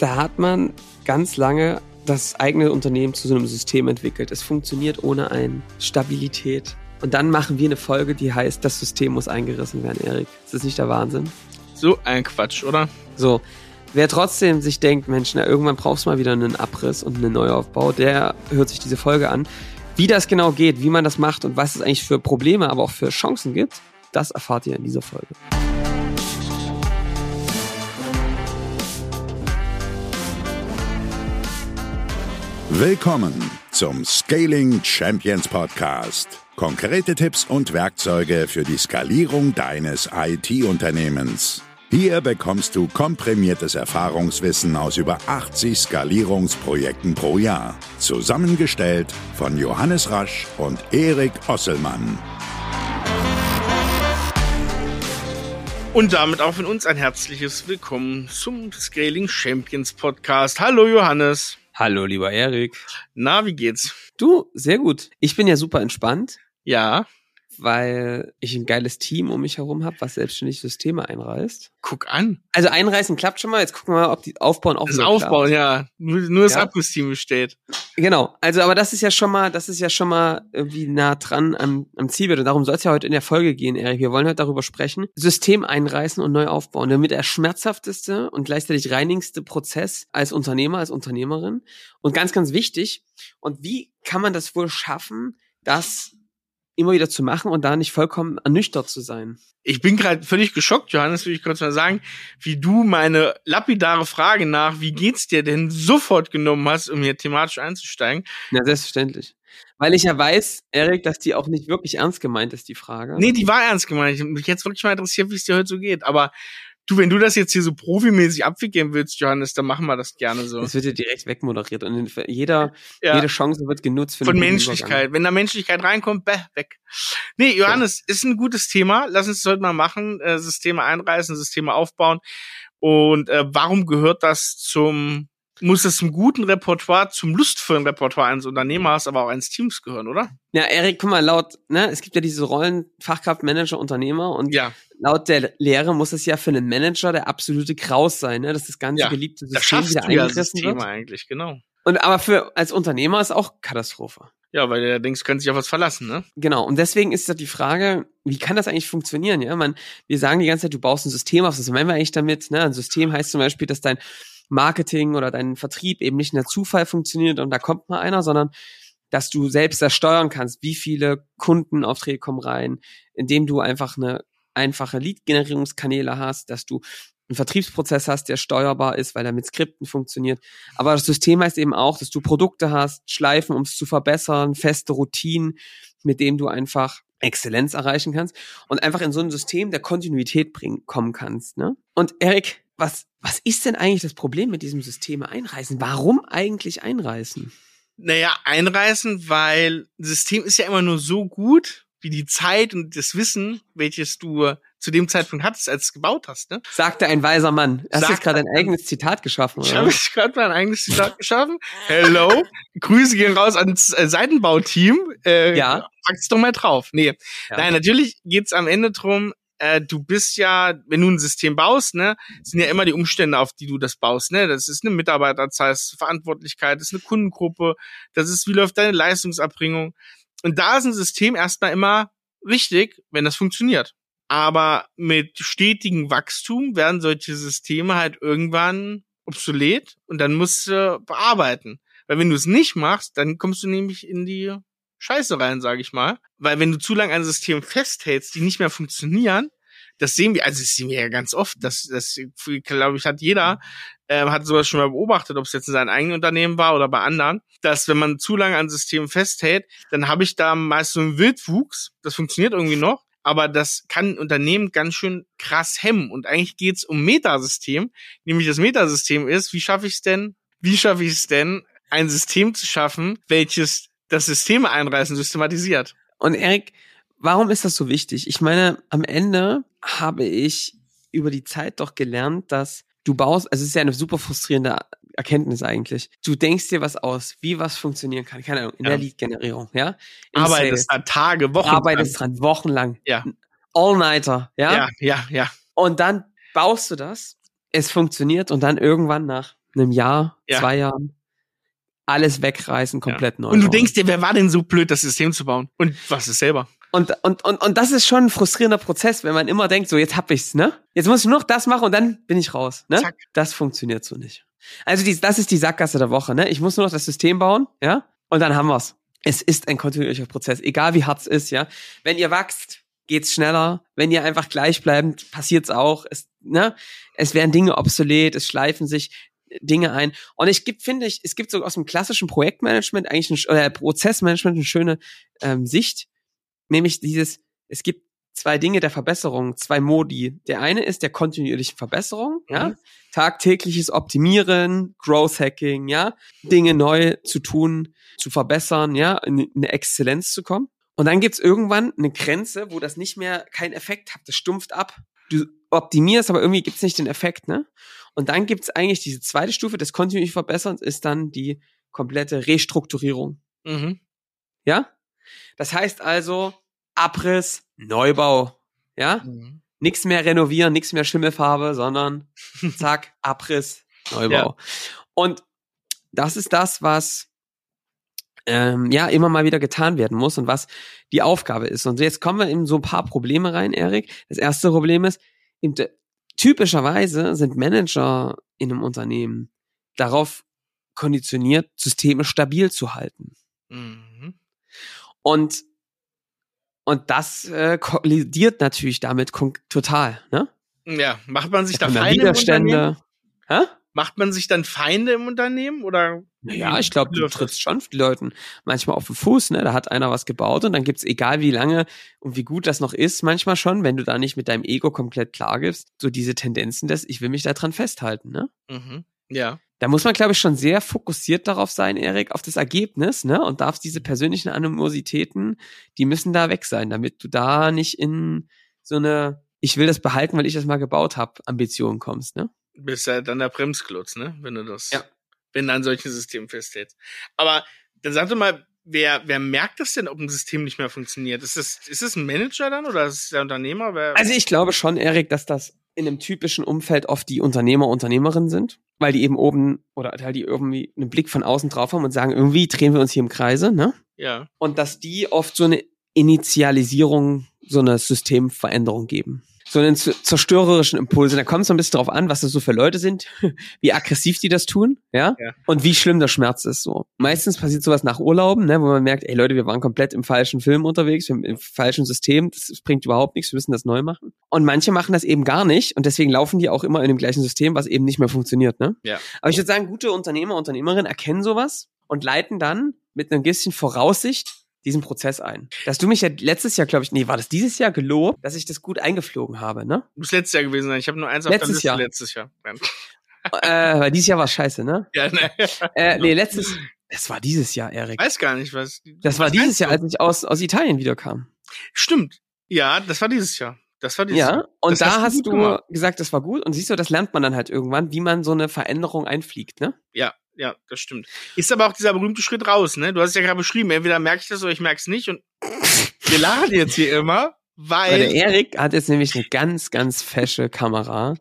Da hat man ganz lange das eigene Unternehmen zu so einem System entwickelt. Es funktioniert ohne eine Stabilität. Und dann machen wir eine Folge, die heißt, das System muss eingerissen werden, Erik. Ist das nicht der Wahnsinn? So ein Quatsch, oder? So. Wer trotzdem sich denkt, Mensch, na, irgendwann brauchst du mal wieder einen Abriss und einen Neuaufbau, der hört sich diese Folge an. Wie das genau geht, wie man das macht und was es eigentlich für Probleme, aber auch für Chancen gibt, das erfahrt ihr in dieser Folge. Willkommen zum Scaling Champions Podcast. Konkrete Tipps und Werkzeuge für die Skalierung deines IT-Unternehmens. Hier bekommst du komprimiertes Erfahrungswissen aus über 80 Skalierungsprojekten pro Jahr. Zusammengestellt von Johannes Rasch und Erik Osselmann. Und damit auch von uns ein herzliches Willkommen zum Scaling Champions Podcast. Hallo Johannes. Hallo, lieber Erik. Na, wie geht's? Du, sehr gut. Ich bin ja super entspannt. Ja. Weil ich ein geiles Team um mich herum habe, was selbstständig Systeme einreißt. Guck an. Also einreißen klappt schon mal. Jetzt gucken wir mal, ob die aufbauen auch Das so Aufbauen, klappt. ja. Nur, nur das Ja. Abrissteam besteht. Genau. Also, aber das ist ja schon mal, das ist ja schon mal irgendwie nah dran am, am Zielbild. Und darum soll es ja heute in der Folge gehen, Erik. Wir wollen heute darüber sprechen. System einreißen und neu aufbauen. Damit der schmerzhafteste und gleichzeitig reinigste Prozess als Unternehmer, als Unternehmerin. Und ganz, ganz wichtig. Und wie kann man das wohl schaffen, das immer wieder zu machen und da nicht vollkommen ernüchtert zu sein? Ich bin gerade völlig geschockt, Johannes, will ich kurz mal sagen, wie du meine lapidare Frage nach, wie geht's dir denn sofort genommen hast, um hier thematisch einzusteigen. Ja, selbstverständlich. Weil ich ja weiß, Erik, dass die auch nicht wirklich ernst gemeint ist, die Frage. Nee, die war ernst gemeint. Ich- Mich jetzt wirklich mal interessiert, wie es dir heute so geht. Aber du, wenn du das jetzt hier so profimäßig abwickeln willst, Johannes, dann machen wir das gerne so. Es wird ja direkt wegmoderiert und jeder, Ja. jede Chance wird genutzt für Von Menschlichkeit. Übergang. Wenn da Menschlichkeit reinkommt, bäh, weg. Nee, Johannes, ist ein gutes Thema. Lass uns das heute mal machen. Äh, Systeme einreißen, Systeme aufbauen. Und äh, warum gehört das zum, muss das zum guten Repertoire, zum lustvollen Repertoire eines Unternehmers, aber auch eines Teams gehören, oder? Ja, Erik, guck mal, laut, ne, es gibt ja diese Rollen Fachkraft, Manager, Unternehmer und Ja, laut der Lehre muss es ja für einen Manager der absolute Graus sein, ne, dass das ganze Ja, geliebte System wieder ja eingerissen Systeme wird. eigentlich, genau. Und aber für als Unternehmer ist auch Katastrophe. Ja, weil der denkst, können sich auf was verlassen, ne? Genau. Und deswegen ist ja die Frage, wie kann das eigentlich funktionieren? Ja, man, wir sagen die ganze Zeit, du baust ein System auf. Was meinen wir eigentlich damit? Ne? Ein System heißt zum Beispiel, dass dein Marketing oder dein Vertrieb eben nicht in der Zufall funktioniert und da kommt mal einer, sondern dass du selbst das steuern kannst, wie viele Kundenaufträge kommen rein, indem du einfach eine einfache Lead-Generierungskanäle hast, dass du einen Vertriebsprozess hast, der steuerbar ist, weil er mit Skripten funktioniert. Aber das System heißt eben auch, dass du Produkte hast, Schleifen, um es zu verbessern, feste Routinen, mit denen du einfach Exzellenz erreichen kannst und einfach in so ein System der Kontinuität bringen, kommen kannst. Ne? Und Erik, was, was ist denn eigentlich das Problem mit diesem System einreißen? Warum eigentlich einreißen? Naja, einreißen, weil ein System ist ja immer nur so gut, wie die Zeit und das Wissen, welches du zu dem Zeitpunkt hattest, als du es gebaut hast, ne? Sagte ein weiser Mann. Hast du Sagt jetzt gerade ein eigenes Zitat geschaffen, Ich oder? habe gerade mein eigenes Zitat geschaffen. Hello. Grüße gehen raus ans äh, Seitenbauteam. Äh, Ja. Pack's doch mal drauf. Nee. Ja. Nein, natürlich geht's am Ende drum, äh, du bist ja, wenn du ein System baust, ne, sind ja immer die Umstände, auf die du das baust, ne? Das ist eine Mitarbeiterzahl, das ist Verantwortlichkeit, das ist eine Kundengruppe, das ist, wie läuft deine Leistungserbringung. Und da ist ein System erstmal immer richtig, wenn das funktioniert. Aber mit stetigem Wachstum werden solche Systeme halt irgendwann obsolet und dann musst du bearbeiten. Weil wenn du es nicht machst, dann kommst du nämlich in die Scheiße rein, sage ich mal. Weil wenn du zu lange an Systemen festhältst, die nicht mehr funktionieren, das sehen wir, also das sehen wir ja ganz oft, das, das glaube ich, hat jeder, äh, hat sowas schon mal beobachtet, ob es jetzt in seinem eigenen Unternehmen war oder bei anderen, dass wenn man zu lange an Systemen festhält, dann habe ich da meist so einen Wildwuchs, das funktioniert irgendwie noch, aber das kann ein Unternehmen ganz schön krass hemmen. Und eigentlich geht's um Metasystem, nämlich das Metasystem ist, wie schaffe ich es denn, wie schaffe ich es denn, ein System zu schaffen, welches das Systeme einreißen systematisiert. Und Erik, warum ist das so wichtig? Ich meine, am Ende habe ich über die Zeit doch gelernt, dass du baust, also es ist ja eine super frustrierende Erkenntnis eigentlich. Du denkst dir was aus, wie was funktionieren kann. Keine Ahnung, in Ja. der Lead-Generierung, ja? Im Arbeitest Sales. Tage, Wochen. arbeitest dran, wochenlang. Ja. All-Nighter, ja? Ja, ja, ja. Und dann baust du das, es funktioniert und dann irgendwann nach einem Jahr, Ja. zwei Jahren, alles wegreißen, komplett neu. Und du bauen. denkst dir, wer war denn so blöd, das System zu bauen? Und was ist selber? Und, und, und, und das ist schon ein frustrierender Prozess, wenn man immer denkt, so jetzt hab ich's, ne? Jetzt muss ich nur noch das machen und dann bin ich raus, ne? Zack. Das funktioniert so nicht. Also dies, das ist die Sackgasse der Woche, ne? Ich muss nur noch das System bauen, ja? Und dann haben wir's. Es ist ein kontinuierlicher Prozess, egal wie hart es ist, ja? Wenn ihr wachst, geht's schneller. Wenn ihr einfach gleichbleibend, passiert's auch. Es, ne? Es werden Dinge obsolet, es schleifen sich Dinge ein. Und ich gibt, finde ich, es gibt so aus dem klassischen Projektmanagement eigentlich ein, oder Prozessmanagement eine schöne ähm, Sicht, nämlich dieses, es gibt zwei Dinge der Verbesserung, zwei Modi. Der eine ist der kontinuierlichen Verbesserung, ja, Mhm. tagtägliches Optimieren, Growth Hacking, ja, Dinge neu zu tun, zu verbessern, ja, in in eine Exzellenz zu kommen. Und dann gibt's irgendwann eine Grenze, wo das nicht mehr keinen Effekt hat, das stumpft ab. Du optimierst, aber irgendwie gibt's nicht den Effekt, ne? Und dann gibt's eigentlich diese zweite Stufe des kontinuierlichen Verbesserns, ist dann die komplette Restrukturierung. Mhm. Ja? Das heißt also Abriss, Neubau. Ja? Mhm. Nichts mehr renovieren, nichts mehr Schimmelfarbe, sondern zack, Abriss, Neubau. Ja. Und das ist das, was ähm, ja immer mal wieder getan werden muss und was die Aufgabe ist. Und jetzt kommen wir in so ein paar Probleme rein, Erik. Das erste Problem ist, typischerweise sind Manager in einem Unternehmen darauf konditioniert, Systeme stabil zu halten. Mhm. Und und das äh, kollidiert natürlich damit total, ne? Ja, macht man sich da Feinde im Unternehmen? Hä? Macht man sich dann Feinde im Unternehmen oder? Ja, wie ich glaube, du trittst schon die Leuten manchmal auf den Fuß, ne? Da hat einer was gebaut und dann gibt's, egal wie lange und wie gut das noch ist, manchmal schon, wenn du da nicht mit deinem Ego komplett klar gibst, so diese Tendenzen des, ich will mich da dran festhalten, ne? Mhm. Ja. Da muss man, glaube ich, schon sehr fokussiert darauf sein, Erik, auf das Ergebnis, ne? Und darf diese persönlichen Animositäten, die müssen da weg sein, damit du da nicht in so eine, ich will das behalten, weil ich das mal gebaut habe, Ambition kommst, ne? Bist halt dann der Bremsklotz, ne? Wenn du das, Ja. Wenn du an solchen Systemen festhältst. Aber dann sag doch mal, wer, wer merkt das denn, ob ein System nicht mehr funktioniert? Ist es, ist es ein Manager dann oder ist es der Unternehmer? Wer, Also ich glaube schon, Erik, dass das in einem typischen Umfeld oft die Unternehmer, Unternehmerinnen sind, weil die eben oben oder weil die irgendwie einen Blick von außen drauf haben und sagen, irgendwie drehen wir uns hier im Kreise, ne? ja. Und dass die oft so eine Initialisierung, so eine Systemveränderung geben. So einen zerstörerischen Impulse. Da kommt es ein bisschen drauf an, was das so für Leute sind, wie aggressiv die das tun, ja? Ja. Und wie schlimm der Schmerz ist so. Meistens passiert sowas nach Urlauben, ne, wo man merkt, ey Leute, wir waren komplett im falschen Film unterwegs, im falschen System, das bringt überhaupt nichts, wir müssen das neu machen. Und manche machen das eben gar nicht und deswegen laufen die auch immer in dem gleichen System, was eben nicht mehr funktioniert, ne? Ja. Aber ich würde sagen, gute Unternehmer, Unternehmerinnen erkennen sowas und leiten dann mit einem bisschen Voraussicht diesen Prozess ein. Dass du mich ja letztes Jahr, glaube ich, nee, war das dieses Jahr gelobt, dass ich das gut eingeflogen habe, ne? Muss letztes Jahr gewesen sein. Ich habe nur eins auf Letztes der Liste Jahr. letztes Jahr. äh, weil dieses Jahr war scheiße, ne? Ja, ne. Äh, nee, letztes, das war dieses Jahr, Erik. Weiß gar nicht, was. Das war was dieses meinst Jahr, als ich aus, aus Italien wiederkam. Stimmt. Ja, das war dieses Jahr. Das war dieses Ja, Jahr. und Das da hast du hast du gemacht. gesagt, das war gut. Und siehst du, das lernt man dann halt irgendwann, wie man so eine Veränderung einfliegt, ne? Ja, ja, das stimmt. Ist aber auch dieser berühmte Schritt raus, ne? Du hast es ja gerade beschrieben, entweder merke ich das oder ich merke es nicht. Und wir lachen jetzt hier immer, Weil der weil. Erik hat jetzt nämlich eine ganz, ganz fesche Kamera,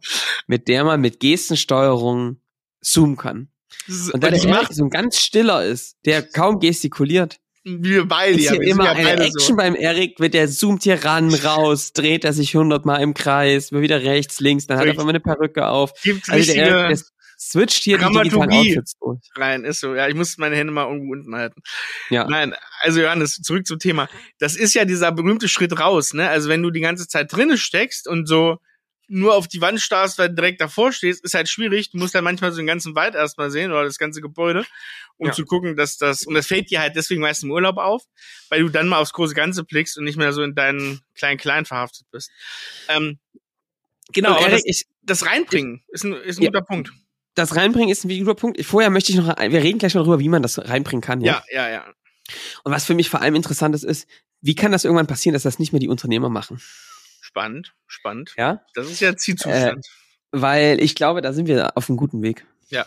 mit der man mit Gestensteuerung zoomen kann. Und da der ich Erik so ein ganz stiller ist, der kaum gestikuliert, wir beide ist ja. hier sind immer ja eine Action so. beim Erik, wird der zoomt hier ran, raus, dreht er sich hundertmal im Kreis, wird wieder rechts, links, dann hat er auf einmal eine Perücke auf. Gibt Also der Erik, der switcht hier die digitalen. Outfits durch. rein, ist so. Ja, ich muss meine Hände mal irgendwo unten halten. Ja. Nein, also Johannes, zurück zum Thema. Das ist ja dieser berühmte Schritt raus, ne? Also wenn du die ganze Zeit drinne steckst und so nur auf die Wand starrst, weil du direkt davor stehst, ist halt schwierig. Du musst dann manchmal so den ganzen Wald erstmal sehen oder das ganze Gebäude, um Ja. zu gucken, dass das, und das fällt dir halt deswegen meist im Urlaub auf, weil du dann mal aufs große Ganze blickst und nicht mehr so in deinen kleinen Klein verhaftet bist. Ähm, genau, aber das, ich, das Reinbringen ist ein, ist ein Ja. guter Punkt. Das Reinbringen ist ein guter Punkt. Vorher möchte ich noch, wir reden gleich noch darüber, wie man das reinbringen kann. Ja. Ja, ja, ja. Und was für mich vor allem interessant ist, ist, wie kann das irgendwann passieren, dass das nicht mehr die Unternehmer machen? Spannend, spannend. Ja, Das ist ja Zielzustand. weil ich glaube, da sind wir auf einem guten Weg. Ja.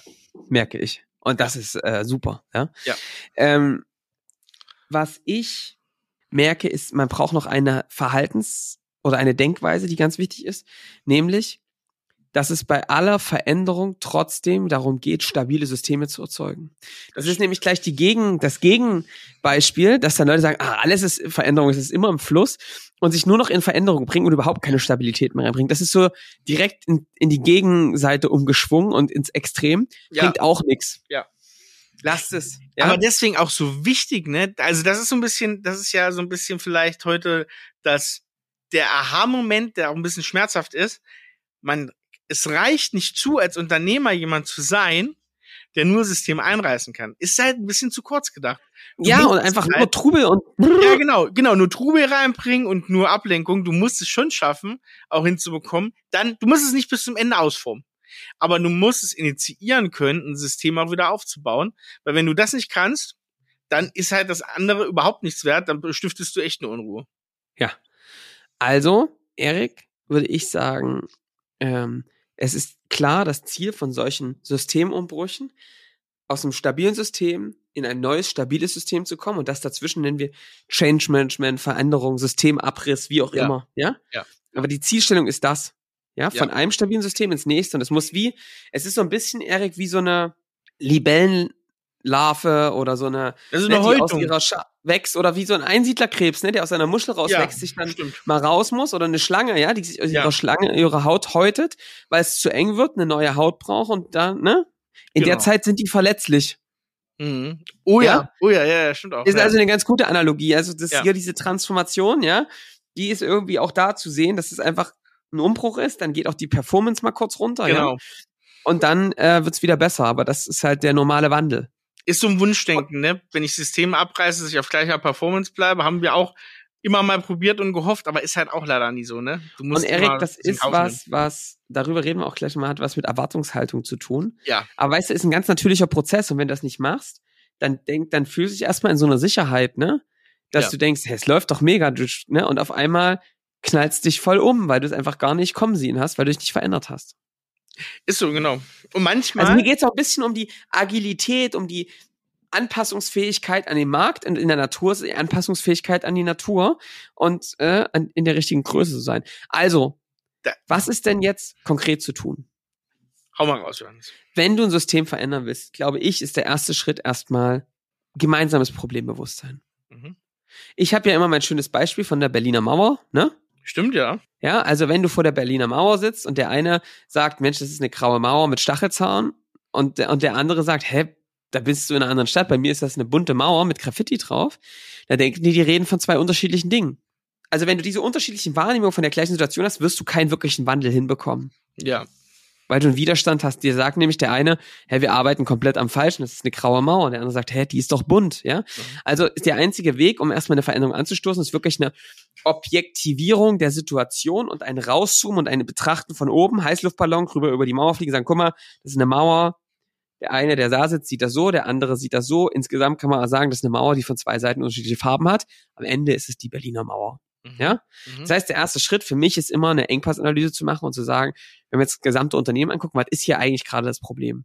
Merke ich. Und das ist äh, super. Ja. Ja. Ähm, was ich merke, ist, man braucht noch eine Verhaltens- oder eine Denkweise, die ganz wichtig ist, nämlich dass es bei aller Veränderung trotzdem darum geht, stabile Systeme zu erzeugen. Das ist nämlich gleich die Gegen, das Gegenbeispiel, dass dann Leute sagen, ah, alles ist Veränderung, es ist immer im Fluss und sich nur noch in Veränderung bringen und überhaupt keine Stabilität mehr reinbringen. Das ist so direkt in, in die Gegenseite umgeschwungen und ins Extrem. Ja. Bringt auch nichts. Ja. Lasst es. Ja? Aber deswegen auch so wichtig, ne? Also das ist so ein bisschen, das ist ja so ein bisschen vielleicht heute das der Aha-Moment, der auch ein bisschen schmerzhaft ist. Man, es reicht nicht zu, als Unternehmer jemand zu sein, der nur System einreißen kann. Ist halt ein bisschen zu kurz gedacht. Du ja, und einfach halt- nur Trubel und Ja, genau, genau, nur Trubel reinbringen und nur Ablenkung. Du musst es schon schaffen, auch hinzubekommen. Dann, du musst es nicht bis zum Ende ausformen. Aber du musst es initiieren können, ein System auch wieder aufzubauen. Weil wenn du das nicht kannst, dann ist halt das andere überhaupt nichts wert, dann stiftest du echt eine Unruhe. Also, Erik, würde ich sagen, ähm, es ist klar das Ziel von solchen Systemumbrüchen, aus einem stabilen System in ein neues, stabiles System zu kommen. Und das dazwischen nennen wir Change Management, Veränderung, Systemabriss, wie auch Ja. immer. Ja? Ja. Aber die Zielstellung ist das. Ja, von Ja. einem stabilen System ins nächste. Und es muss wie, es ist so ein bisschen, Erik, wie so eine Libellenlarve oder so eine, Das ist ne, eine die aus ihrer Scha wächst oder wie so ein Einsiedlerkrebs, ne, der aus seiner Muschel rauswächst, sich dann stimmt. mal raus muss oder eine Schlange, ja, die sich aus Ja. ihrer Schlange, ihre Haut häutet, weil es zu eng wird, eine neue Haut braucht und dann, ne? In der Genau. Zeit sind die verletzlich. Mhm. Oh ja. Ja? oh ja, ja, ja, stimmt auch. Ist ja. also eine ganz gute Analogie. Also das Ja. hier diese Transformation, ja, die ist irgendwie auch da zu sehen, dass es einfach ein Umbruch ist, dann geht auch die Performance mal kurz runter, genau. ja. Und dann äh, wird's wieder besser, aber das ist halt der normale Wandel. Ist so ein Wunschdenken, ne? Wenn ich Systeme abreiße, dass ich auf gleicher Performance bleibe, haben wir auch immer mal probiert und gehofft, aber ist halt auch leider nie so, ne? Du Und Erik, das ist was, was, darüber reden wir auch gleich mal, hat was mit Erwartungshaltung zu tun. Ja, Aber weißt du, ist ein ganz natürlicher Prozess und wenn du das nicht machst, dann denk, dann fühlst du dich erstmal in so einer Sicherheit, ne? Dass Ja. du denkst, hey, es läuft doch mega, ne? Und auf einmal knallst dich voll um, weil du es einfach gar nicht kommen sehen hast, weil du dich nicht verändert hast. Ist so, genau. Und manchmal, Also mir geht es auch ein bisschen um die Agilität, um die Anpassungsfähigkeit an den Markt und in der Natur ist die Anpassungsfähigkeit an die Natur und äh, an, in der richtigen Größe zu sein. Also, was ist denn jetzt konkret zu tun? hau mal raus, Johannes. wenn du ein System verändern willst, glaube ich, ist der erste Schritt erstmal gemeinsames Problembewusstsein. Mhm. Ich habe ja immer mein schönes Beispiel von der Berliner Mauer, ne? Stimmt, ja. Ja, also wenn du vor der Berliner Mauer sitzt und der eine sagt, Mensch, das ist eine graue Mauer mit Stachelzahn und der, und der andere sagt, hä, da bist du in einer anderen Stadt, bei mir ist das eine bunte Mauer mit Graffiti drauf, da denken die, die reden von zwei unterschiedlichen Dingen. Also wenn du diese unterschiedlichen Wahrnehmungen von der gleichen Situation hast, wirst du keinen wirklichen Wandel hinbekommen Ja. Weil du einen Widerstand hast. Dir sagt nämlich der eine, hä, wir arbeiten komplett am Falschen, das ist eine graue Mauer. Und der andere sagt, hä, die ist doch bunt, ja. Also ist der einzige Weg, um erstmal eine Veränderung anzustoßen, ist wirklich eine Objektivierung der Situation und ein Rauszoomen und ein Betrachten von oben, Heißluftballon rüber über die Mauer fliegen, sagen, guck mal, das ist eine Mauer. Der eine, der da sitzt, sieht das so, der andere sieht das so. Insgesamt kann man sagen, das ist eine Mauer, die von zwei Seiten unterschiedliche Farben hat. Am Ende ist es die Berliner Mauer. Mhm. Ja? Mhm. Das heißt, der erste Schritt für mich ist immer eine Engpassanalyse zu machen und zu sagen, wenn wir jetzt das gesamte Unternehmen angucken, was ist hier eigentlich gerade das Problem?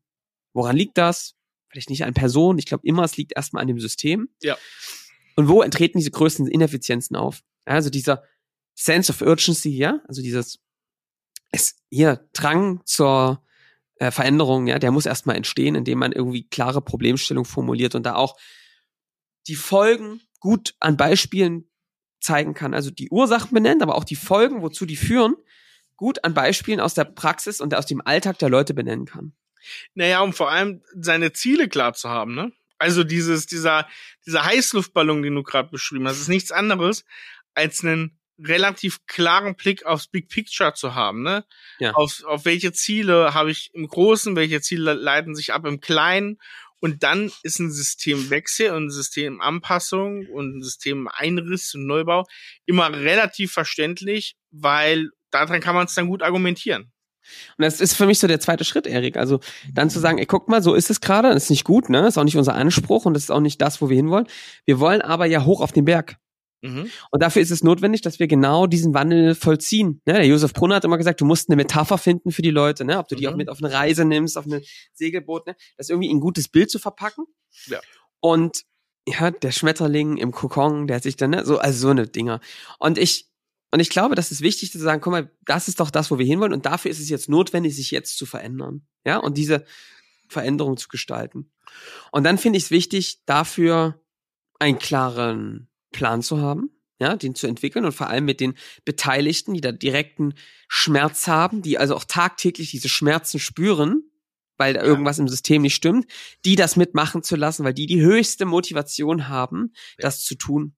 Woran liegt das? Vielleicht nicht an Personen. Ich glaube immer, es liegt erstmal an dem System. Ja. Und wo treten diese größten Ineffizienzen auf? Also dieser Sense of Urgency, ja, also dieses es hier Drang zur äh, Veränderung, ja, der muss erstmal entstehen, indem man irgendwie klare Problemstellung formuliert und da auch die Folgen gut an Beispielen zeigen kann. Also die Ursachen benennt, aber auch die Folgen, wozu die führen, gut an Beispielen aus der Praxis und aus dem Alltag der Leute benennen kann. Naja, um vor allem seine Ziele klar zu haben, ne? Also dieses, dieser, dieser Heißluftballon, den du gerade beschrieben hast, ist nichts anderes, als einen relativ klaren Blick aufs Big Picture zu haben, ne? Ja. Auf, auf welche Ziele habe ich im Großen, welche Ziele leiten sich ab im Kleinen und dann ist ein Systemwechsel und ein Systemanpassung und ein Systemeinriss und Neubau immer relativ verständlich, weil daran kann man es dann gut argumentieren. Und das ist für mich so der zweite Schritt, Erik. Also dann zu sagen, ey, guck mal, so ist es gerade, ist nicht gut, ne? Ist auch nicht unser Anspruch und das ist auch nicht das, wo wir hinwollen. Wir wollen aber ja hoch auf den Berg. Mhm. Und dafür ist es notwendig, dass wir genau diesen Wandel vollziehen. Ne? Der Josef Brunner hat immer gesagt, du musst eine Metapher finden für die Leute, ne? ob du die Mhm. auch mit auf eine Reise nimmst, auf ein Segelboot, ne? das irgendwie in ein gutes Bild zu verpacken. Ja. Und ja, der Schmetterling im Kokon, der hat sich dann, ne? so, also so eine Dinger. Und ich Und ich glaube, das ist wichtig zu sagen, guck mal, das ist doch das, wo wir hinwollen und dafür ist es jetzt notwendig, sich jetzt zu verändern. Ja, und diese Veränderung zu gestalten. Und dann finde ich es wichtig, dafür einen klaren Plan zu haben, ja, den zu entwickeln und vor allem mit den Beteiligten, die da direkten Schmerz haben, die also auch tagtäglich diese Schmerzen spüren, weil da irgendwas im System nicht stimmt, die das mitmachen zu lassen, weil die die höchste Motivation haben, das zu tun.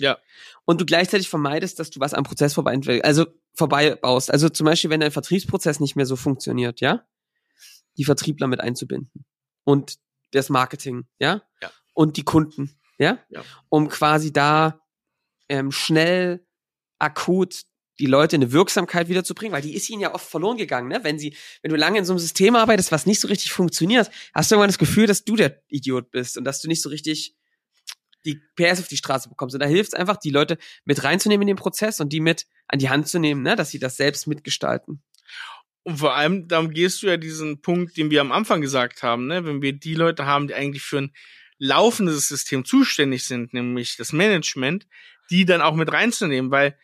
Ja. Und du gleichzeitig vermeidest, dass du was am Prozess vorbei, also vorbei baust. Also zum Beispiel, wenn dein Vertriebsprozess nicht mehr so funktioniert, ja, die Vertriebler mit einzubinden und das Marketing, ja, Ja. und die Kunden, ja, Ja. um quasi da ähm, schnell, akut die Leute in eine Wirksamkeit wiederzubringen, weil die ist ihnen ja oft verloren gegangen, ne? Wenn sie, wenn du lange in so einem System arbeitest, was nicht so richtig funktioniert, hast du irgendwann das Gefühl, dass du der Idiot bist und dass du nicht so richtig die PS auf die Straße bekommst. Und da hilft es einfach, die Leute mit reinzunehmen in den Prozess und die mit an die Hand zu nehmen, ne? dass sie das selbst mitgestalten. Und vor allem, dann gehst du ja diesen Punkt, den wir am Anfang gesagt haben, ne? wenn wir die Leute haben, die eigentlich für ein laufendes System zuständig sind, nämlich das Management, die dann auch mit reinzunehmen, weil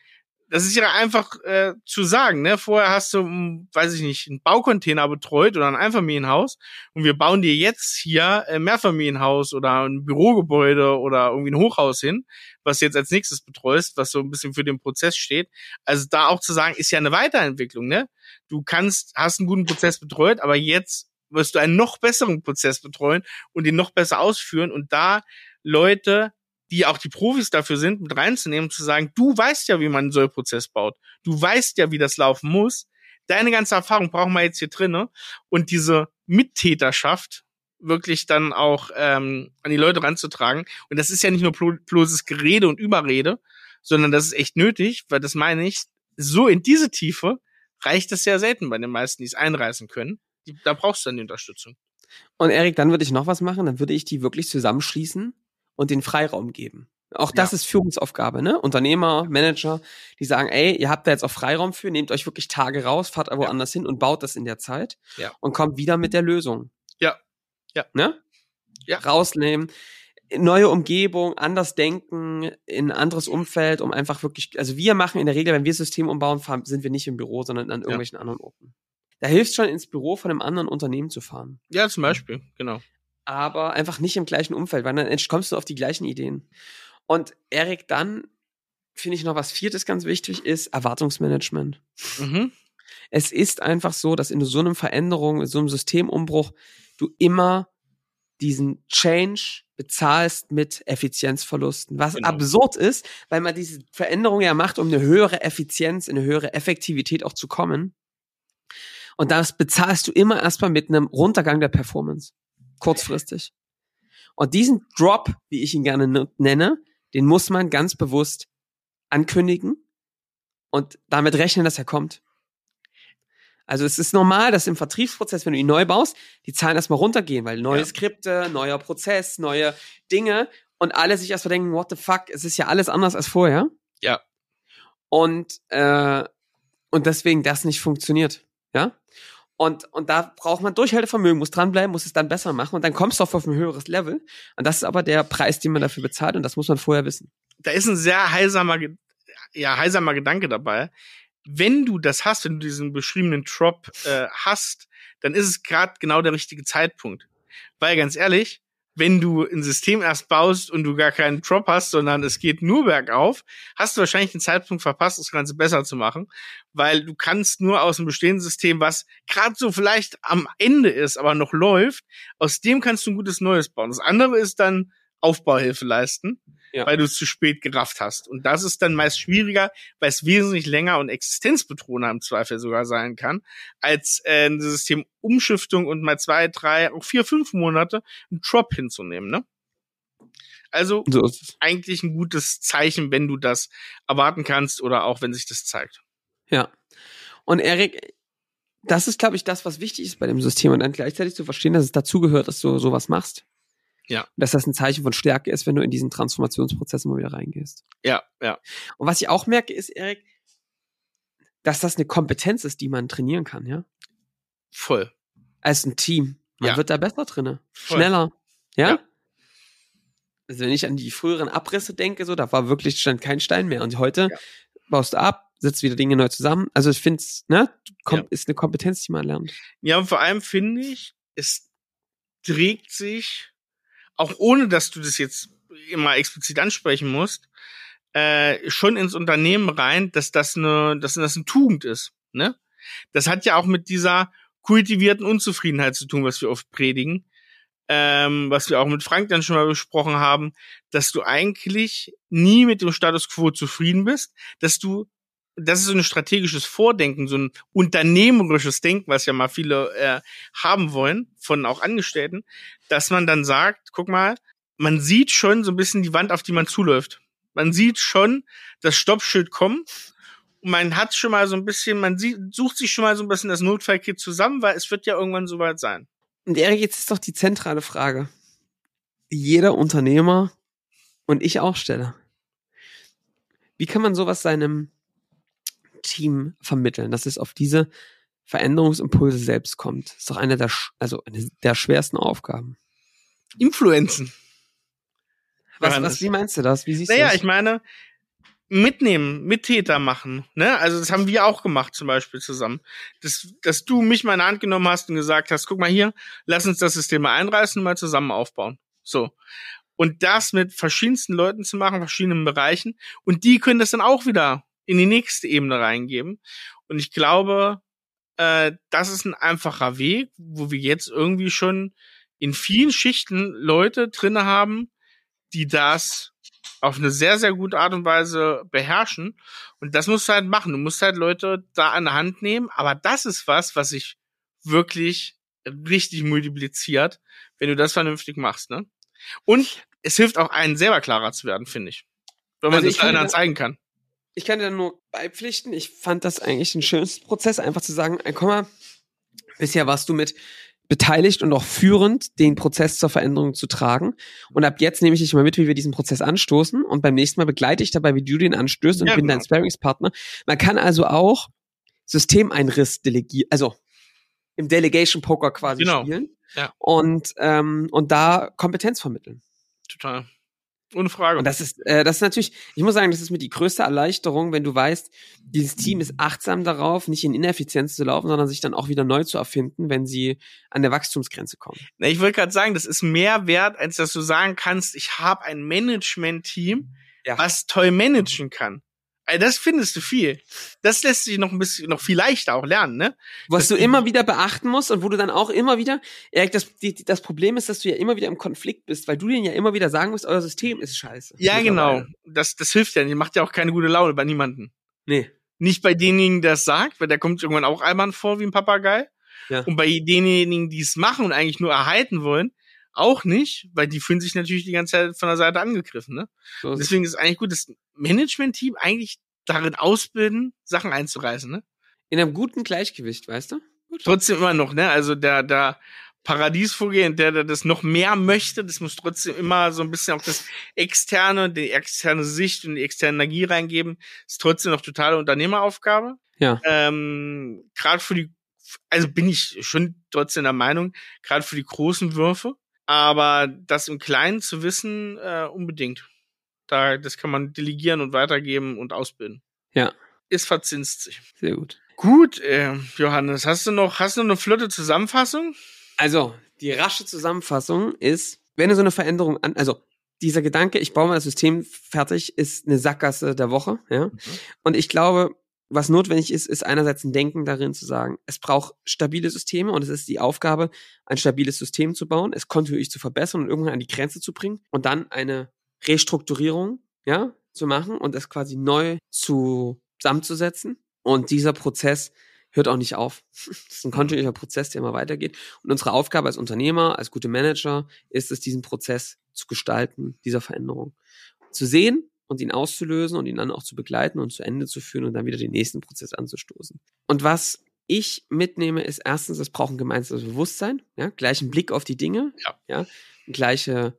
das ist ja einfach äh, zu sagen, ne? Vorher hast du, hm, weiß ich nicht, einen Baucontainer betreut oder ein Einfamilienhaus und wir bauen dir jetzt hier ein Mehrfamilienhaus oder ein Bürogebäude oder irgendwie ein Hochhaus hin, was du jetzt als nächstes betreust, was so ein bisschen für den Prozess steht. Also da auch zu sagen, ist ja eine Weiterentwicklung, ne? Du kannst, hast einen guten Prozess betreut, aber jetzt wirst du einen noch besseren Prozess betreuen und den noch besser ausführen und da Leute die auch die Profis dafür sind, mit reinzunehmen, zu sagen, du weißt ja, wie man einen Sollprozess baut. Du weißt ja, wie das laufen muss. Deine ganze Erfahrung brauchen wir jetzt hier drinne und diese Mittäterschaft wirklich dann auch ähm, an die Leute ranzutragen. Und das ist ja nicht nur blo- bloßes Gerede und Überrede, sondern das ist echt nötig, weil das meine ich, so in diese Tiefe reicht es sehr selten bei den meisten, die es einreißen können. Die, da brauchst du dann die Unterstützung. Und Erik, dann würde ich noch was machen, dann würde ich die wirklich zusammenschließen und den Freiraum geben. Auch das Ja. ist Führungsaufgabe, ne? Unternehmer, Manager, die sagen, ey, ihr habt da jetzt auch Freiraum für, nehmt euch wirklich Tage raus, fahrt woanders hin und baut das in der Zeit Ja. und kommt wieder mit der Lösung. Ja. Ja. Ne? Ja. Rausnehmen, neue Umgebung, anders denken, in ein anderes Umfeld, um einfach wirklich, also wir machen in der Regel, wenn wir System umbauen, sind wir nicht im Büro, sondern an irgendwelchen anderen Orten. Da hilft schon ins Büro von einem anderen Unternehmen zu fahren Ja, zum Beispiel, genau. aber einfach nicht im gleichen Umfeld, weil dann kommst du auf die gleichen Ideen. Und Erik, dann finde ich noch was viertes ganz wichtig ist Erwartungsmanagement. Mhm. Es ist einfach so, dass in so einem Veränderung, in so einem Systemumbruch, du immer diesen Change bezahlst mit Effizienzverlusten. Was Genau. absurd ist, weil man diese Veränderung ja macht, um eine höhere Effizienz, eine höhere Effektivität auch zu kommen. Und das bezahlst du immer erstmal mit einem Runtergang der Performance. Kurzfristig. Und diesen Drop, wie ich ihn gerne nenne, den muss man ganz bewusst ankündigen und damit rechnen, dass er kommt. Also es ist normal, dass im Vertriebsprozess, wenn du ihn neu baust, die Zahlen erstmal runtergehen, weil neue Ja. Skripte, neuer Prozess, neue Dinge und alle sich erstmal denken, what the fuck, es ist ja alles anders als vorher. Ja. Und, äh, und deswegen das nicht funktioniert. Ja. Und, und da braucht man Durchhaltevermögen, muss dranbleiben, muss es dann besser machen und dann kommst du auf ein höheres Level. Und das ist aber der Preis, den man dafür bezahlt und das muss man vorher wissen. da ist ein sehr heilsamer, ja, heilsamer Gedanke dabei. Wenn du das hast, wenn du diesen beschriebenen Drop äh, hast, dann ist es gerade genau der richtige Zeitpunkt. Weil ganz ehrlich, wenn du ein System erst baust und du gar keinen Drop hast, sondern es geht nur bergauf, hast du wahrscheinlich den Zeitpunkt verpasst, das Ganze besser zu machen, weil du kannst nur aus dem bestehenden System, was gerade so vielleicht am Ende ist, aber noch läuft, aus dem kannst du ein gutes Neues bauen. Das andere ist dann Aufbauhilfe leisten Ja. weil du es zu spät gerafft hast. Und das ist dann meist schwieriger, weil es wesentlich länger und existenzbedrohender im Zweifel sogar sein kann, als äh, eine Systemumschiftung und mal zwei, drei, auch vier, fünf Monate einen Drop hinzunehmen. Ne? Also So eigentlich ein gutes Zeichen, wenn du das erwarten kannst oder auch wenn sich das zeigt. Ja. Und Erik, das ist, glaube ich, das, was wichtig ist bei dem System und dann gleichzeitig zu verstehen, dass es dazugehört, dass du sowas machst. Ja. Dass das ein Zeichen von Stärke ist, wenn du in diesen Transformationsprozess immer wieder reingehst. Ja, ja, Und was ich auch merke, ist, Erik, dass das eine Kompetenz ist, die man trainieren kann, ja? voll. Als ein Team. Man Ja. wird da besser drinne. Voll. Schneller. Ja? Ja. Also wenn ich an die früheren Abrisse denke, so, da war wirklich stand kein Stein mehr. Und heute Ja. baust du ab, setzt wieder Dinge neu zusammen. Also ich finde es, ne, kom- ist eine Kompetenz, die man lernt. Ja, und vor allem finde ich, es trägt sich, auch ohne dass du das jetzt immer explizit ansprechen musst, äh, schon ins Unternehmen rein, dass das eine, dass das eine Tugend ist. Ne? Das hat ja auch mit dieser kultivierten Unzufriedenheit zu tun, was wir oft predigen, ähm, was wir auch mit Frank dann schon mal besprochen haben, dass du eigentlich nie mit dem Status quo zufrieden bist, dass du das ist so ein strategisches Vordenken, so ein unternehmerisches Denken, was ja mal viele äh, haben wollen, von auch Angestellten, dass man dann sagt, guck mal, man sieht schon so ein bisschen die Wand, auf die man zuläuft. Man sieht schon das Stoppschild kommen und man hat schon mal so ein bisschen, man sieht, sucht sich schon mal so ein bisschen das Notfallkit zusammen, weil es wird ja irgendwann soweit sein. Und Erik, jetzt ist doch die zentrale Frage, jeder Unternehmer und ich auch stelle. Wie kann man sowas seinem Team vermitteln, dass es auf diese Veränderungsimpulse selbst kommt? Das ist doch eine der, also eine der schwersten Aufgaben. Influenzen. Was, was, wie meinst du das? Wie siehst Naja, du das? ich meine, mitnehmen, Mittäter machen. Ne? Also das haben wir auch gemacht zum Beispiel zusammen. Dass, dass du mich mal in die Hand genommen hast und gesagt hast, guck mal hier, lass uns das System mal einreißen und mal zusammen aufbauen. So. Und das mit verschiedensten Leuten zu machen, verschiedenen Bereichen. Und die können das dann auch wieder in die nächste Ebene reingeben. Und ich glaube, äh, das ist ein einfacher Weg, wo wir jetzt irgendwie schon in vielen Schichten Leute drinne haben, die das auf eine sehr, sehr gute Art und Weise beherrschen. Und das musst du halt machen. Du musst halt Leute da an der Hand nehmen. Aber das ist was, was sich wirklich richtig multipliziert, wenn du das vernünftig machst. Ne? Und es hilft auch einen selber klarer zu werden, finde ich. Wenn man Also das anderen zeigen kann. Ich kann dir nur beipflichten. Ich fand das eigentlich den schönsten Prozess, einfach zu sagen, komm mal, bisher warst du mit beteiligt und auch führend, den Prozess zur Veränderung zu tragen. Und ab jetzt nehme ich dich mal mit, wie wir diesen Prozess anstoßen. Und beim nächsten Mal begleite ich dabei, wie du den anstößt und Ja, bin genau. dein Sparingspartner. Man kann also auch Systemeinriss delegieren, also im Delegation Poker quasi Genau. spielen. Ja. Und, ähm, und da Kompetenz vermitteln. Total. Ohne Frage. Und das ist, äh, das ist natürlich, ich muss sagen, das ist mir die größte Erleichterung, wenn du weißt, dieses Team ist achtsam darauf, nicht in Ineffizienz zu laufen, sondern sich dann auch wieder neu zu erfinden, wenn sie an der Wachstumsgrenze kommen. Na, ich wollte gerade sagen, das ist mehr wert, als dass du sagen kannst, ich habe ein Management-Team, Ja. was toll managen kann. Also das findest du viel. Das lässt sich noch ein bisschen, noch viel leichter auch lernen, ne? Was Das- du immer wieder beachten musst und wo du dann auch immer wieder, Erik, das, die, das Problem ist, dass du ja immer wieder im Konflikt bist, weil du denen ja immer wieder sagen musst, euer System ist scheiße. Ja, genau. Das, das hilft ja nicht. Macht ja auch keine gute Laune bei niemanden. Nee. Nicht bei denjenigen, der es sagt, weil der kommt irgendwann auch albern vor wie ein Papagei. Ja. Und bei denjenigen, die es machen und eigentlich nur erhalten wollen, auch nicht, weil die fühlen sich natürlich die ganze Zeit von der Seite angegriffen, ne? So ist es. Deswegen ist es eigentlich gut, das Management-Team eigentlich darin ausbilden, Sachen einzureißen, ne? In einem guten Gleichgewicht, weißt du? Trotzdem immer noch, ne? Also der, der Paradiesvogel, der, der das noch mehr möchte, das muss trotzdem immer so ein bisschen auch das externe, die externe Sicht und die externe Energie reingeben. Ist trotzdem noch totale Unternehmeraufgabe. Ja. Ähm, gerade für die, also bin ich schon trotzdem der Meinung, gerade für die großen Würfe. Aber das im Kleinen zu wissen, äh, unbedingt. Da, das kann man delegieren und weitergeben und ausbilden. Ja. Es verzinst sich. Sehr gut. Gut, äh, Johannes, hast du noch, hast du noch eine flotte Zusammenfassung? Also, die rasche Zusammenfassung ist, wenn du so eine Veränderung an, also dieser Gedanke, ich baue mal das System fertig, ist eine Sackgasse der Woche, ja. Und ich glaube, was notwendig ist, ist einerseits ein Denken darin zu sagen, es braucht stabile Systeme und es ist die Aufgabe, ein stabiles System zu bauen, es kontinuierlich zu verbessern und irgendwann an die Grenze zu bringen und dann eine Restrukturierung, ja, zu machen und es quasi neu zu, zusammenzusetzen. Und dieser Prozess hört auch nicht auf. Das ist ein kontinuierlicher Prozess, der immer weitergeht. Und unsere Aufgabe als Unternehmer, als gute Manager, ist es, diesen Prozess zu gestalten, dieser Veränderung. Zu sehen und ihn auszulösen und ihn dann auch zu begleiten und zu Ende zu führen und dann wieder den nächsten Prozess anzustoßen. Und was ich mitnehme, ist erstens, es braucht ein gemeinsames Bewusstsein, ja, gleichen Blick auf die Dinge, Ja. ja, gleiche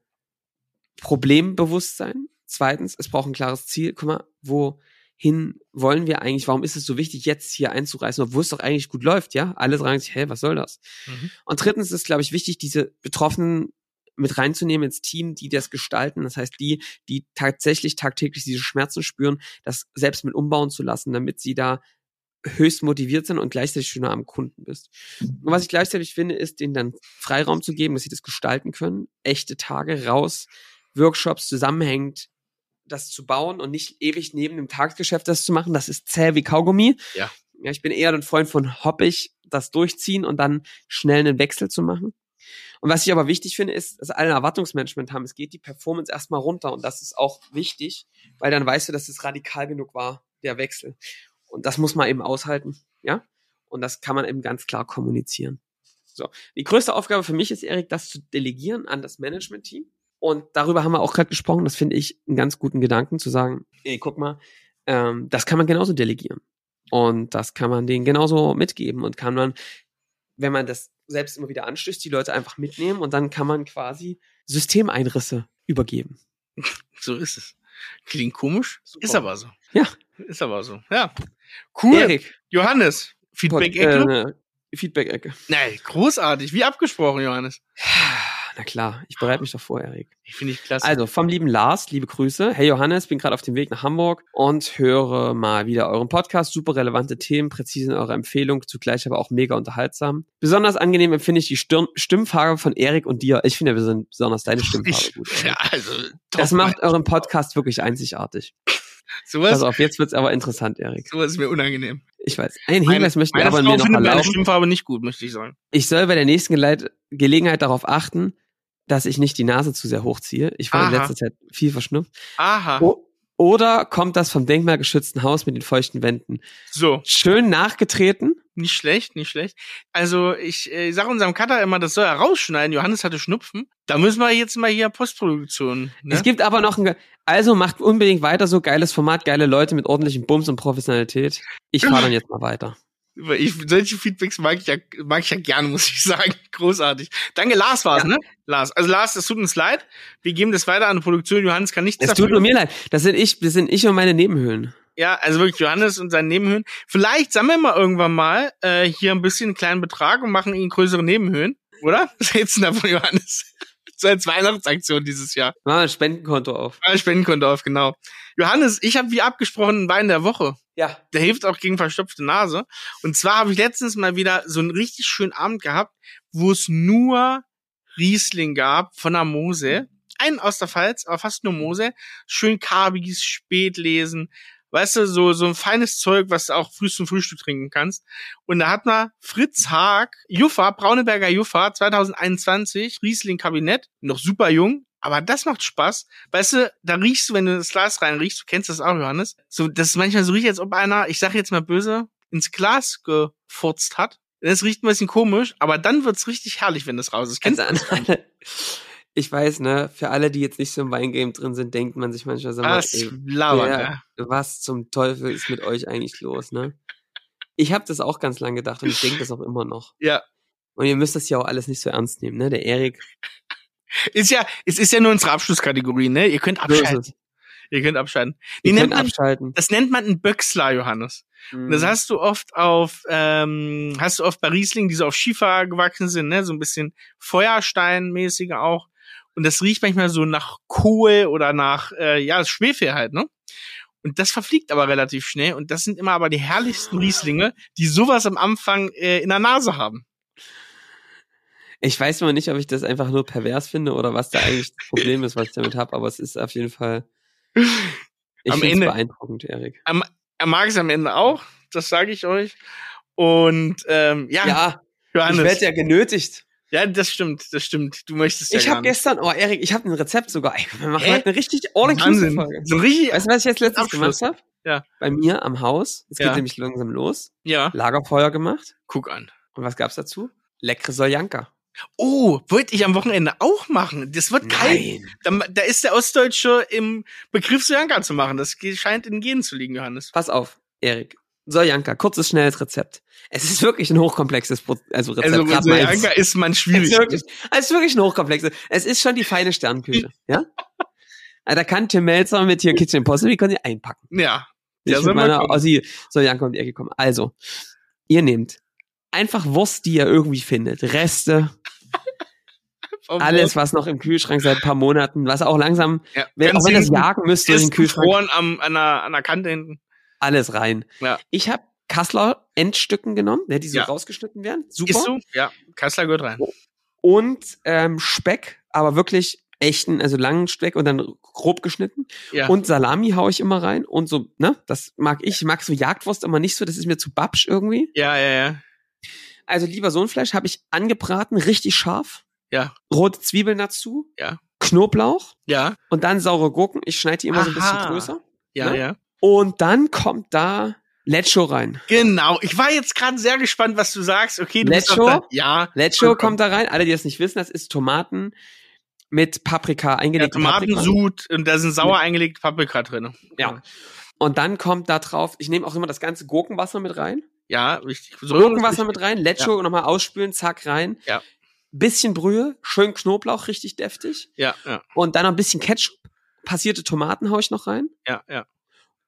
Problembewusstsein. Zweitens, es braucht ein klares Ziel. Guck mal, wohin wollen wir eigentlich? Warum ist es so wichtig, jetzt hier einzureißen, obwohl es doch eigentlich gut läuft, ja? Alle sagen sich, hey, was soll das? Mhm. Und drittens ist, glaube ich, wichtig, diese Betroffenen mit reinzunehmen ins Team, die das gestalten. Das heißt, die, die tatsächlich tagtäglich diese Schmerzen spüren, das selbst mit umbauen zu lassen, damit sie da höchst motiviert sind und gleichzeitig schöner am Kunden bist. Und was ich gleichzeitig finde, ist, denen dann Freiraum zu geben, dass sie das gestalten können, echte Tage raus, Workshops zusammenhängend, das zu bauen und nicht ewig neben dem Tagesgeschäft das zu machen. Das ist zäh wie Kaugummi. Ja. Ja, ich bin eher ein Freund von hoppig, das durchziehen und dann schnell einen Wechsel zu machen. Und was ich aber wichtig finde, ist, dass alle ein Erwartungsmanagement haben. Es geht die Performance erstmal runter und das ist auch wichtig, weil dann weißt du, dass es radikal genug war, der Wechsel. Und das muss man eben aushalten, ja? Und das kann man eben ganz klar kommunizieren. So. Die größte Aufgabe für mich ist, Erik, das zu delegieren an das Management-Team. Und darüber haben wir auch gerade gesprochen. Das finde ich einen ganz guten Gedanken, zu sagen, ey, guck mal, ähm, das kann man genauso delegieren. Und das kann man denen genauso mitgeben und kann man, wenn man das selbst immer wieder anstößt, die Leute einfach mitnehmen und dann kann man quasi Systemeinrisse übergeben. So ist es. Klingt komisch, Super. ist aber so. Ja. Ist aber so. Ja. Cool. Erik, Johannes, Feedback-Ecke? Äh, Feedback-Ecke. Nein, großartig. Wie abgesprochen, Johannes. Na klar, ich bereite mich doch vor, Erik. Ich finde ich klasse. Also vom lieben Lars, liebe Grüße. Hey Johannes, bin gerade auf dem Weg nach Hamburg und höre mal wieder euren Podcast. Super relevante Themen, präzise in eurer Empfehlung, zugleich aber auch mega unterhaltsam. Besonders angenehm empfinde ich die Stirn Stimmfarbe von Erik und dir. Ich finde, wir sind besonders deine Stimmfarbe ich, gut. ja, also, Das macht euren Podcast wirklich einzigartig. sowas, Pass auf, jetzt wird's aber interessant, Erik. sowas ist mir unangenehm. Ich weiß. Ein Hinweis möchte ich meine aber Frau mir noch findet meine erlauben. Stimmfarbe nicht gut, möchte ich sagen. Ich soll bei der nächsten Gelegenheit darauf achten, dass ich nicht die Nase zu sehr hochziehe. Ich war in Aha. letzter Zeit viel verschnupft. Aha. O oder kommt das vom denkmalgeschützten Haus mit den feuchten Wänden? So, Schön nachgetreten. nicht schlecht, nicht schlecht. Also ich äh, sage unserem Cutter immer, das soll er rausschneiden. Johannes hatte Schnupfen. Da müssen wir jetzt mal hier Postproduktion. Ne? Es gibt aber noch ein, also macht unbedingt weiter so geiles Format, geile Leute mit ordentlichem Bums und Professionalität. Ich fahre dann jetzt mal weiter. Ich, solche Feedbacks mag ich ja, mag ich ja gerne, muss ich sagen. Großartig. Danke, Lars war's, Ja. ne? Lars. Also Lars, es tut uns leid. Wir geben das weiter an die Produktion. Johannes kann nichts Es tut nur mir leid. Das sind ich, das sind ich und meine Nebenhöhlen. Ja, also wirklich Johannes und seine Nebenhöhen. Vielleicht sammeln wir irgendwann mal äh, hier ein bisschen einen kleinen Betrag und machen ihn größere Nebenhöhen, oder? Was hältst du denn davon, Johannes? so als Weihnachtsaktion dieses Jahr. Wir ein Spendenkonto auf. Ah, Spendenkonto auf, genau. Johannes, ich habe wie abgesprochen einen Wein der Woche. Ja. Der hilft auch gegen verstopfte Nase. Und zwar habe ich letztens mal wieder so einen richtig schönen Abend gehabt, wo es nur Riesling gab von der Mose. Einen aus der Pfalz, aber fast nur Mose. Schön karbiges Spätlesen. Weißt du, so, so ein feines Zeug, was du auch früh zum Frühstück trinken kannst. Und da hat man Fritz Haag, Juffa, Brauneberger Juffa, 2021, Riesling Kabinett, noch super jung, aber das macht Spaß. Weißt du, da riechst du, wenn du das Glas reinriechst, du kennst das auch, Johannes, so, das ist manchmal so riecht, als ob einer, ich sag jetzt mal böse, ins Glas gefurzt hat. Das riecht ein bisschen komisch, aber dann wird's richtig herrlich, wenn das raus ist. Kennst Also an alle, ich weiß, ne, für alle, die jetzt nicht so im Weingame drin sind, denkt man sich manchmal, mal, Was ey, wer- ja. was zum Teufel ist mit euch eigentlich los, ne? Ich habe das auch ganz lange gedacht und ich denke das auch immer noch. Ja. Und ihr müsst das ja auch alles nicht so ernst nehmen, ne? Der Erik, Ist ja, es ist ja nur unsere Abschlusskategorie, ne? Ihr könnt so abschalten. es. Ihr könnt abschalten. Die nennt man, abschalten. das nennt man ein Böxler, Johannes. Und Das Mhm. hast du oft auf, ähm, hast du oft bei Riesling, die so auf Schiefer gewachsen sind, ne? So ein bisschen Feuersteinmäßige auch. Und das riecht manchmal so nach Kohl oder nach, äh, ja, Schwefel halt, ne? Und das verfliegt aber relativ schnell. Und das sind immer aber die herrlichsten Rieslinge, die sowas am Anfang äh, in der Nase haben. Ich weiß immer nicht, ob ich das einfach nur pervers finde oder was da eigentlich das Problem ist, was ich damit habe, aber es ist auf jeden Fall. Ich Am Ende- beeindruckend, Erik. Er mag es am Ende auch, das sage ich euch. Und ähm, ja, Ja, ich Johannes. werde ja genötigt. Ja, das stimmt, das stimmt. Du möchtest ja Ich habe gestern, oh Erik, ich habe ein Rezept sogar. Wir machen Hä? heute eine richtig Wahnsinn. Folge. So richtig, Weißt du, was ich jetzt letztens Abschluss. gemacht habe? Ja. Bei mir am Haus. Es Ja. geht nämlich langsam los. ja, Lagerfeuer gemacht. guck an. Und was gab's dazu? Leckere Soljanka. Oh, wollte ich am Wochenende auch machen. Das wird kalt. Da, da ist der Ostdeutsche im Begriff Sojanka zu machen. Das scheint in den Genen zu liegen, Johannes. Pass auf, Erik. Soljanka, kurzes, schnelles Rezept. Es ist wirklich ein hochkomplexes Pro also Rezept. Also Sojanka ist man Es schwierig. ist wirklich, es ist wirklich ein hochkomplexes. Es ist schon die feine Sternküche, ja? Ah, Da kann Tim Melzer mit hier Kitchen Impossible, die können sie einpacken. Ja. Ja, mit meiner. Ossi Soljanka um die Ecke kommen. Also, ihr nehmt einfach Wurst, die ihr irgendwie findet. Reste, Alles, was noch im Kühlschrank seit ein paar Monaten, was auch langsam, ja, wenn, auch wenn das jagen müsste durch den ist Kühlschrank, gefroren am, an, der, an der Kante hinten. alles rein. Ja. Ich habe Kassler Endstücken genommen, ne, die so Ja. rausgeschnitten werden. Super. Ist so? Ja, Kassler gehört rein. Und ähm, Speck, aber wirklich echten, also langen Speck und dann grob geschnitten. Ja. Und Salami hau ich immer rein und so, ne? Das mag ich. Ich mag so Jagdwurst immer nicht so, das ist mir zu babsch irgendwie. ja, ja, ja. Also lieber so ein Fleisch habe ich angebraten, richtig scharf. Ja. Rote Zwiebeln dazu. Ja. Knoblauch Ja, und dann saure Gurken. Ich schneide die immer so ein bisschen Aha. größer. ja, Ne? ja. Und dann kommt da Lecho rein. Genau. Ich war jetzt gerade sehr gespannt, was du sagst. Okay, du bist Lecho? da. Ja. Lecho Vollkommen. kommt da rein. Alle, die das nicht wissen, das ist Tomaten mit Paprika, Ja, eingelegte Paprika. Tomatensud und da sind sauer eingelegte Paprika drin. Ja. Und dann kommt da drauf, ich nehme auch immer das ganze Gurkenwasser mit rein. Ja, richtig. So Gurkenwasser mit rein, Lecho nochmal ausspülen, zack rein. Ja. Bisschen Brühe, schön Knoblauch, richtig deftig. Ja, ja, Und dann noch ein bisschen Ketchup. Passierte Tomaten hau ich noch rein. ja, ja.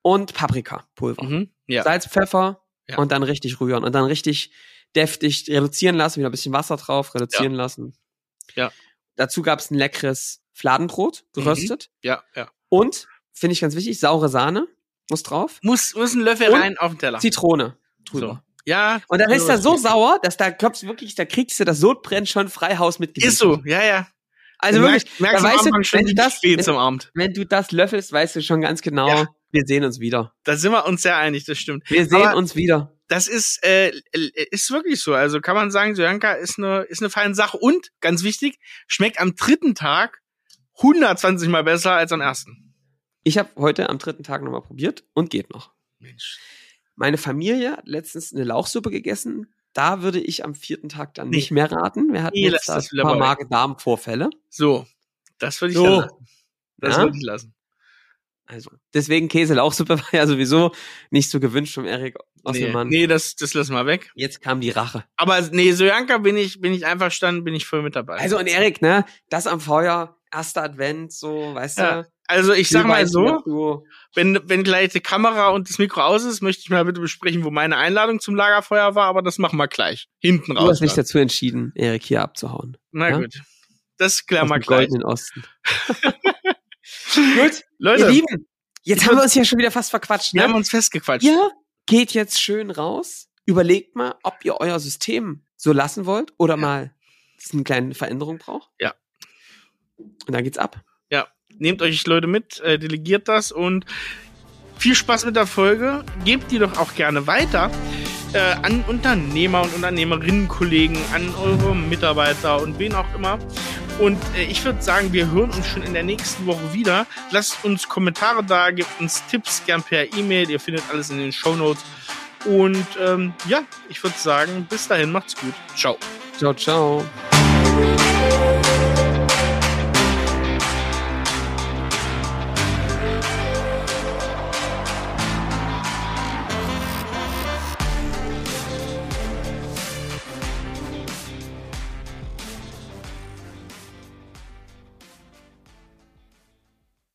Und Paprikapulver. Mhm. Ja. Salz, Pfeffer Ja. und dann richtig rühren. Und dann richtig deftig reduzieren lassen, wieder ein bisschen Wasser drauf, reduzieren lassen. Ja. Dazu gab's ein leckeres Fladenbrot, geröstet. Ja, ja. Und, finde ich ganz wichtig, saure Sahne muss drauf. Muss, muss ein Löffel Und rein auf den Teller. Zitrone So. drüber. Ja. Und dann ist so er so sauer, dass da du wirklich, da kriegst du das Sodbrennen schon Freihaus mit Ist so, ja, ja. Also Du wirklich, merkst, merkst weißt du, schon, wenn du das- wenn- zum Abend. wenn du das löffelst, weißt du schon ganz genau, Ja. wir sehen uns wieder. Da sind wir uns sehr einig, das stimmt. Wir sehen Aber- uns wieder. Das ist, äh, ist wirklich so. Also kann man sagen, Sojanka ist eine, ist eine feine Sache. Und, ganz wichtig, schmeckt am dritten Tag 120 mal besser als am ersten. Ich habe heute am dritten Tag nochmal probiert und geht noch. Mensch. Meine Familie hat letztens eine Lauchsuppe gegessen. Da würde ich am vierten Tag dann Nee. nicht mehr raten. Wir hatten Nee, jetzt da ein paar. Magen-Darm-Vorfälle. So. Das würde ich So. lassen. Das Ja? würde ich lassen. Also, deswegen Käse-Lauchsuppe war ja sowieso nicht so gewünscht vom Erik Nee, Osselmann. nee, das, das lassen wir weg. Jetzt kam die Rache. Aber nee, Sojanka bin ich, bin ich einverstanden, bin ich voll mit dabei. Also, und Erik, ne, das am Feuer, erster Advent, so, weißt Ja, du? also ich sag mal so, wenn, wenn gleich die Kamera und das Mikro aus ist, möchte ich mal bitte besprechen, wo meine Einladung zum Lagerfeuer war, aber das machen wir gleich. Hinten Du raus. hast dich dann. dazu entschieden, Erik hier abzuhauen. Na ja? gut. Das klären wir gleich. goldenen Osten. Gut, Leute, ihr Lieben, jetzt haben wir uns ja schon wieder fast verquatscht. wir Ne? haben uns festgequatscht. Ihr geht jetzt schön raus, überlegt mal, ob ihr euer System so lassen wollt oder mal es eine kleine Veränderung braucht. Ja. Und dann geht's ab. Ja, nehmt euch Leute mit, äh, delegiert das und viel Spaß mit der Folge. Gebt die doch auch gerne weiter äh, an Unternehmer und Unternehmerinnen, Kollegen, an eure Mitarbeiter und wen auch immer. Und äh, ich würde sagen, wir hören uns schon in der nächsten Woche wieder. Lasst uns Kommentare da, gebt uns Tipps gern per E-Mail. Ihr findet alles in den Show Notes. Und ähm, ja, ich würde sagen, bis dahin macht's gut. Ciao. Ciao, ciao.